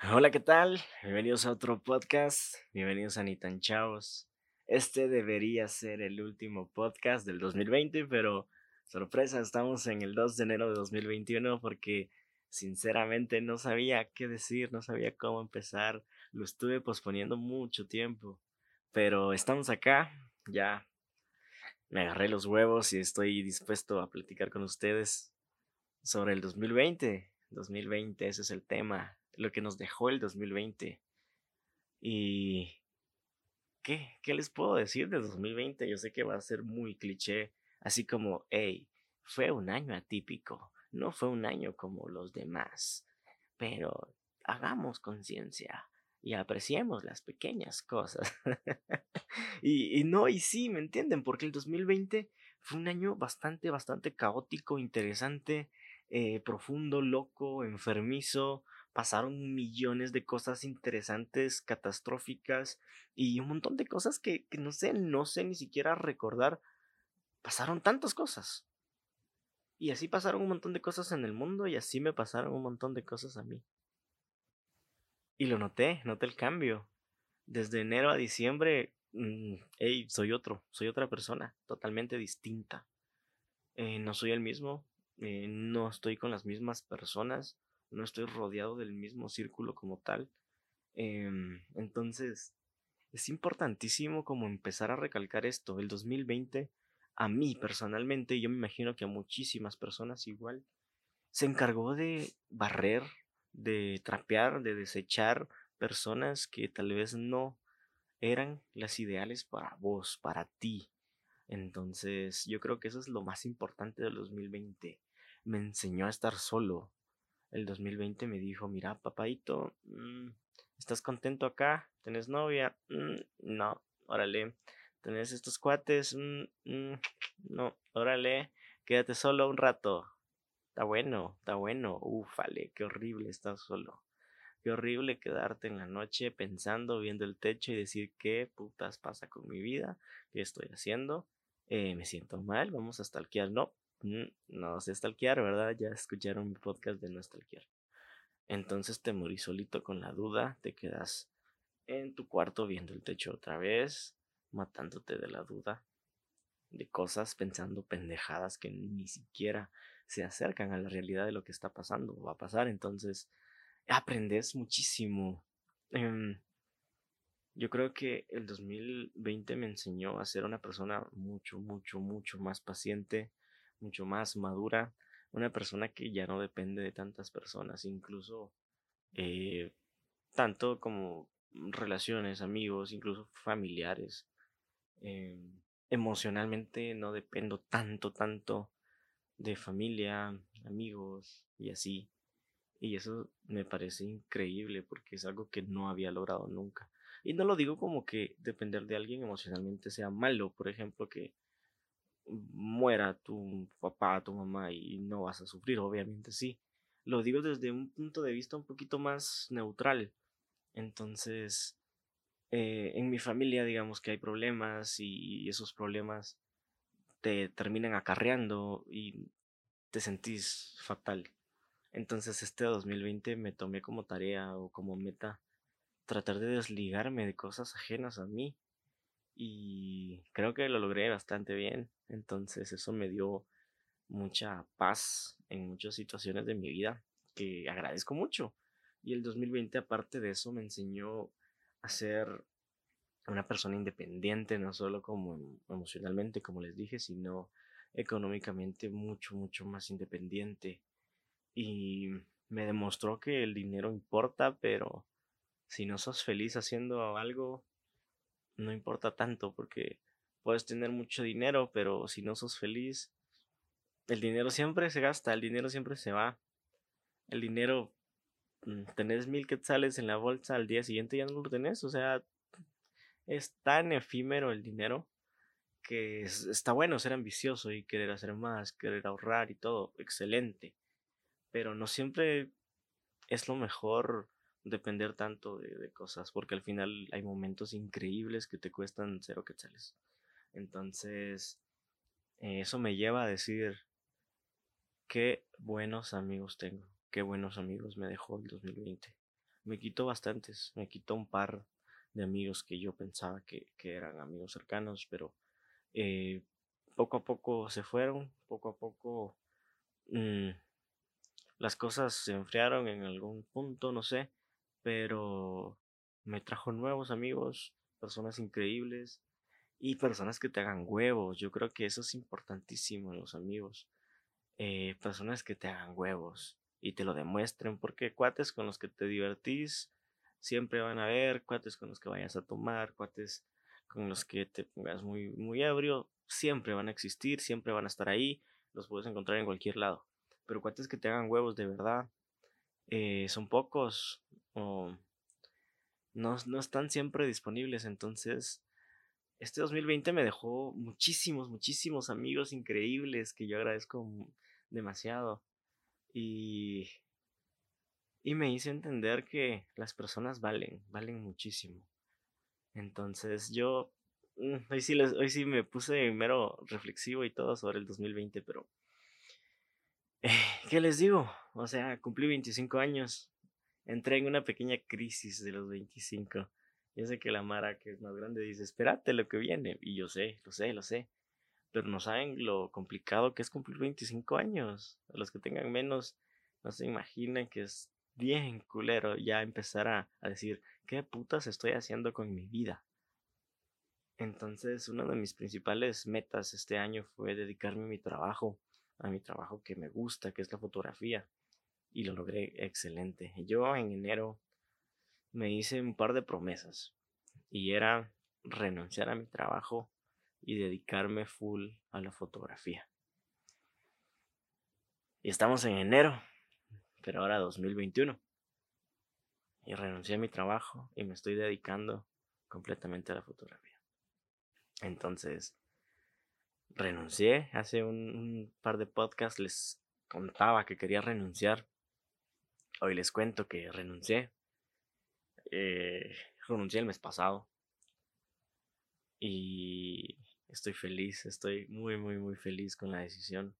Hola, ¿qué tal? Bienvenidos a otro podcast. Bienvenidos a Ni tan Chavos. Este debería ser el último podcast del 2020, pero sorpresa, estamos en el 2 de enero de 2021 porque sinceramente no sabía qué decir, no sabía cómo empezar. Lo estuve posponiendo mucho tiempo, pero estamos acá, ya me agarré los huevos y estoy dispuesto a platicar con ustedes sobre el 2020. 2020, ese es el tema lo que nos dejó el 2020. Y... ¿Qué? ¿Qué les puedo decir de 2020? Yo sé que va a ser muy cliché, así como, hey, fue un año atípico, no fue un año como los demás, pero hagamos conciencia y apreciemos las pequeñas cosas. y, y, no, y sí, ¿me entienden? Porque el 2020 fue un año bastante, bastante caótico, interesante, eh, profundo, loco, enfermizo, pasaron millones de cosas interesantes, catastróficas y un montón de cosas que, no sé, no sé ni siquiera recordar. Pasaron tantas cosas. Y así pasaron un montón de cosas en el mundo y así me pasaron un montón de cosas a mí. Y lo noté, noté el cambio. Desde enero a diciembre, hey, mm, soy otro, soy otra persona, totalmente distinta. Eh, no soy el mismo, eh, no estoy con las mismas personas, no estoy rodeado del mismo círculo como tal. Em, entonces, es importantísimo como empezar a recalcar esto. El 2020, a mí personalmente, y yo me imagino que a muchísimas personas igual, se encargó de barrer, de trapear, de desechar personas que tal vez no eran las ideales para vos, para ti. Entonces, yo creo que eso es lo más importante del 2020. Me enseñó a estar solo, el 2020 me dijo, mira, papadito, mm, ¿estás contento acá? ¿Tenés novia? Mm, no, órale. ¿Tenés estos cuates? Mm, no, órale. Quédate solo un rato. Está bueno, está bueno. Ufale, qué horrible estar solo. Qué horrible quedarte en la noche pensando, viendo el techo y decir qué putas pasa con mi vida, qué estoy haciendo. Eh, me siento mal, vamos a stalkear. No, no sé stalkear, ¿verdad? Ya escucharon mi podcast de no stalkear. Entonces te morí solito con la duda, te quedas en tu cuarto viendo el techo otra vez, matándote de la duda de cosas, pensando pendejadas que ni siquiera se acercan a la realidad de lo que está pasando o va a pasar. Entonces, aprendes muchísimo. Em, yo creo que el 2020 me enseñó a ser una persona mucho, mucho, mucho más paciente, mucho más madura, una persona que ya no depende de tantas personas, incluso eh, tanto como relaciones, amigos, incluso familiares. Em, emocionalmente no dependo tanto, tanto de familia, amigos y así. Y eso me parece increíble porque es algo que no había logrado nunca. Y no lo digo como que depender de alguien emocionalmente sea malo, por ejemplo, que muera tu papá, tu mamá y no vas a sufrir, obviamente sí. Lo digo desde un punto de vista un poquito más neutral. Entonces, eh, en mi familia digamos que hay problemas y esos problemas te terminan acarreando y te sentís fatal. Entonces este 2020 me tomé como tarea o como meta tratar de desligarme de cosas ajenas a mí y creo que lo logré bastante bien. Entonces eso me dio mucha paz en muchas situaciones de mi vida que agradezco mucho. Y el 2020 aparte de eso me enseñó a ser una persona independiente, no solo como emocionalmente, como les dije, sino económicamente mucho, mucho más independiente. Y me demostró que el dinero importa, pero si no sos feliz haciendo algo, no importa tanto porque puedes tener mucho dinero, pero si no sos feliz, el dinero siempre se gasta, el dinero siempre se va. El dinero, mm, tenés mil quetzales en la bolsa, al día siguiente ya no lo tenés, o sea, es tan efímero el dinero que está bueno ser ambicioso y querer hacer más, querer ahorrar y todo, excelente, pero no siempre es lo mejor depender tanto de, cosas, porque al final hay momentos increíbles que te cuestan cero quetzales. Entonces, eso me lleva a decir, qué buenos amigos tengo, qué buenos amigos me dejó el 2020. me quitó bastantes, me quitó un par de amigos que yo pensaba que, eran amigos cercanos, pero eh, poco a poco se fueron, poco a poco mm, las cosas se enfriaron en algún punto, no sé, pero me trajo nuevos amigos, personas increíbles y personas que te hagan huevos. Yo creo que eso es importantísimo en los amigos. Eh, personas que te hagan huevos y te lo demuestren, porque cuates con los que te divertís siempre van a haber, cuates con los que vayas a tomar, cuates con los que te pongas muy, muy ebrio, siempre van a existir, siempre van a estar ahí, los puedes encontrar en cualquier lado. Pero cuates que te hagan huevos de verdad, eh, son pocos no, no están siempre disponibles, entonces este 2020 me dejó muchísimos, muchísimos amigos increíbles que yo agradezco demasiado. Y, y me hice entender que las personas valen, valen muchísimo. Entonces yo, mm, hoy sí, les, hoy sí me puse mero reflexivo y todo sobre el 2020, pero... Eh, ¿Qué les digo? O sea, cumplí 25 años. Entré en una pequeña crisis de los 25. Yo sé que la Mara, que es más grande, dice, espérate lo que viene. Y yo sé, lo sé, lo sé pero no saben lo complicado que es cumplir 25 años. A los que tengan menos, no se imaginan que es bien culero ya empezar a, decir, ¿qué putas estoy haciendo con mi vida? Entonces, una de mis principales metas este año fue dedicarme a mi trabajo, a mi trabajo que me gusta, que es la fotografía. Y lo logré excelente. Yo en enero me hice un par de promesas. Y era renunciar a mi trabajo y dedicarme full a la fotografía. Y estamos en enero, pero ahora 2021. Y renuncié a mi trabajo y me estoy dedicando completamente a la fotografía. Entonces, renuncié. Hace un, par de podcasts les contaba que quería renunciar. Hoy les cuento que renuncié. Eh, renuncié el mes pasado. Y Estoy feliz, estoy muy, muy, muy feliz con la decisión.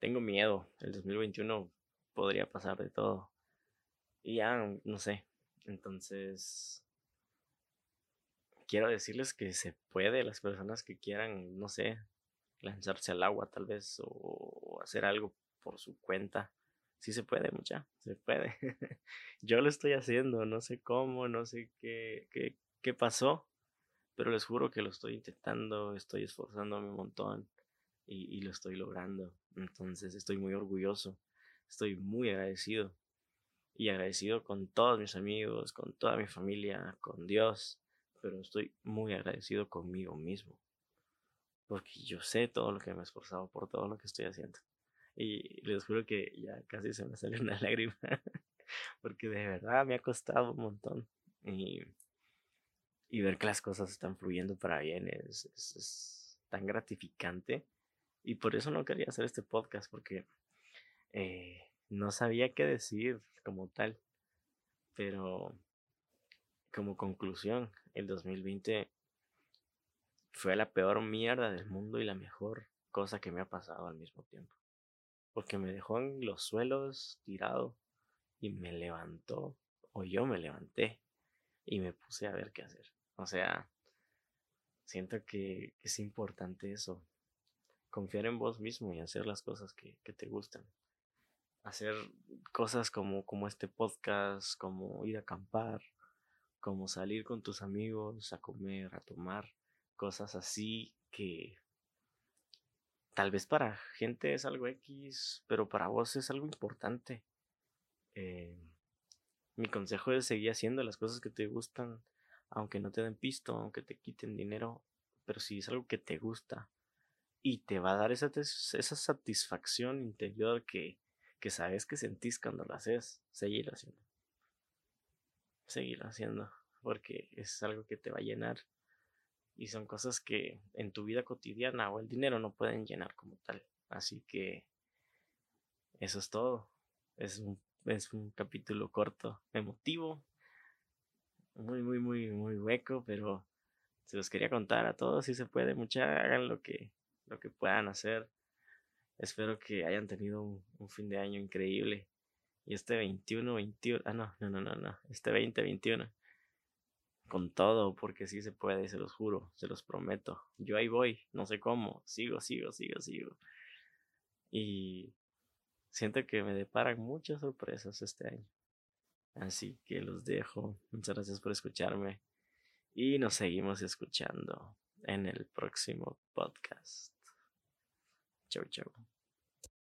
Tengo miedo, el 2021 podría pasar de todo. Y ya, no sé. Entonces, quiero decirles que se puede, las personas que quieran, no sé, lanzarse al agua tal vez o hacer algo por su cuenta. Sí se puede, mucha, se puede. Yo lo estoy haciendo, no sé cómo, no sé qué, qué, qué pasó, pero les juro que lo estoy intentando, estoy esforzándome un montón y, lo estoy logrando. Entonces estoy muy orgulloso, estoy muy agradecido y agradecido con todos mis amigos, con toda mi familia, con Dios, pero estoy muy agradecido conmigo mismo. Porque yo sé todo lo que me he esforzado por todo lo que estoy haciendo. Y les juro que ya casi se me sale una lágrima. Porque de verdad me ha costado un montón. Y y ver que las cosas están fluyendo para bien es, tan gratificante. Y por eso no quería hacer este podcast, porque eh, no sabía qué decir como tal. Pero como conclusión, el 2020 fue la peor mierda del mundo y la mejor cosa que me ha pasado al mismo tiempo. Porque me dejó en los suelos tirado y me levantó, o yo me levanté y me puse a ver qué hacer. O sea, siento que es importante eso. Confiar en vos mismo y hacer las cosas que, te gustan. Hacer cosas como, como este podcast, como ir a acampar, como salir con tus amigos a comer, a tomar, cosas así que tal vez para gente es algo X, pero para vos es algo importante. Eh, mi consejo es seguir haciendo las cosas que te gustan, aunque no te den pisto, aunque te quiten dinero, pero si es algo que te gusta y te va a dar esa, esa satisfacción interior que, que sabes que sentís cuando lo haces, seguir haciendo. Seguir haciendo, porque es algo que te va a llenar y son cosas que en tu vida cotidiana o el dinero no pueden llenar como tal. Así que eso es todo. Es un, es un capítulo corto, emotivo, muy, muy, muy, muy hueco, pero se los quería contar a todos si se puede, mucha, hagan lo que, lo que puedan hacer. Espero que hayan tenido un, fin de año increíble Y este 21, 21, ah, no, no, no, no, no, este 20, 21. Con todo, porque sí se puede, se los juro, se los prometo. Yo ahí voy, no sé cómo, sigo, sigo, sigo, sigo. Y siento que me deparan muchas sorpresas este año. Así que los dejo. Muchas gracias por escucharme. Y nos seguimos escuchando en el próximo podcast. Chau, chau.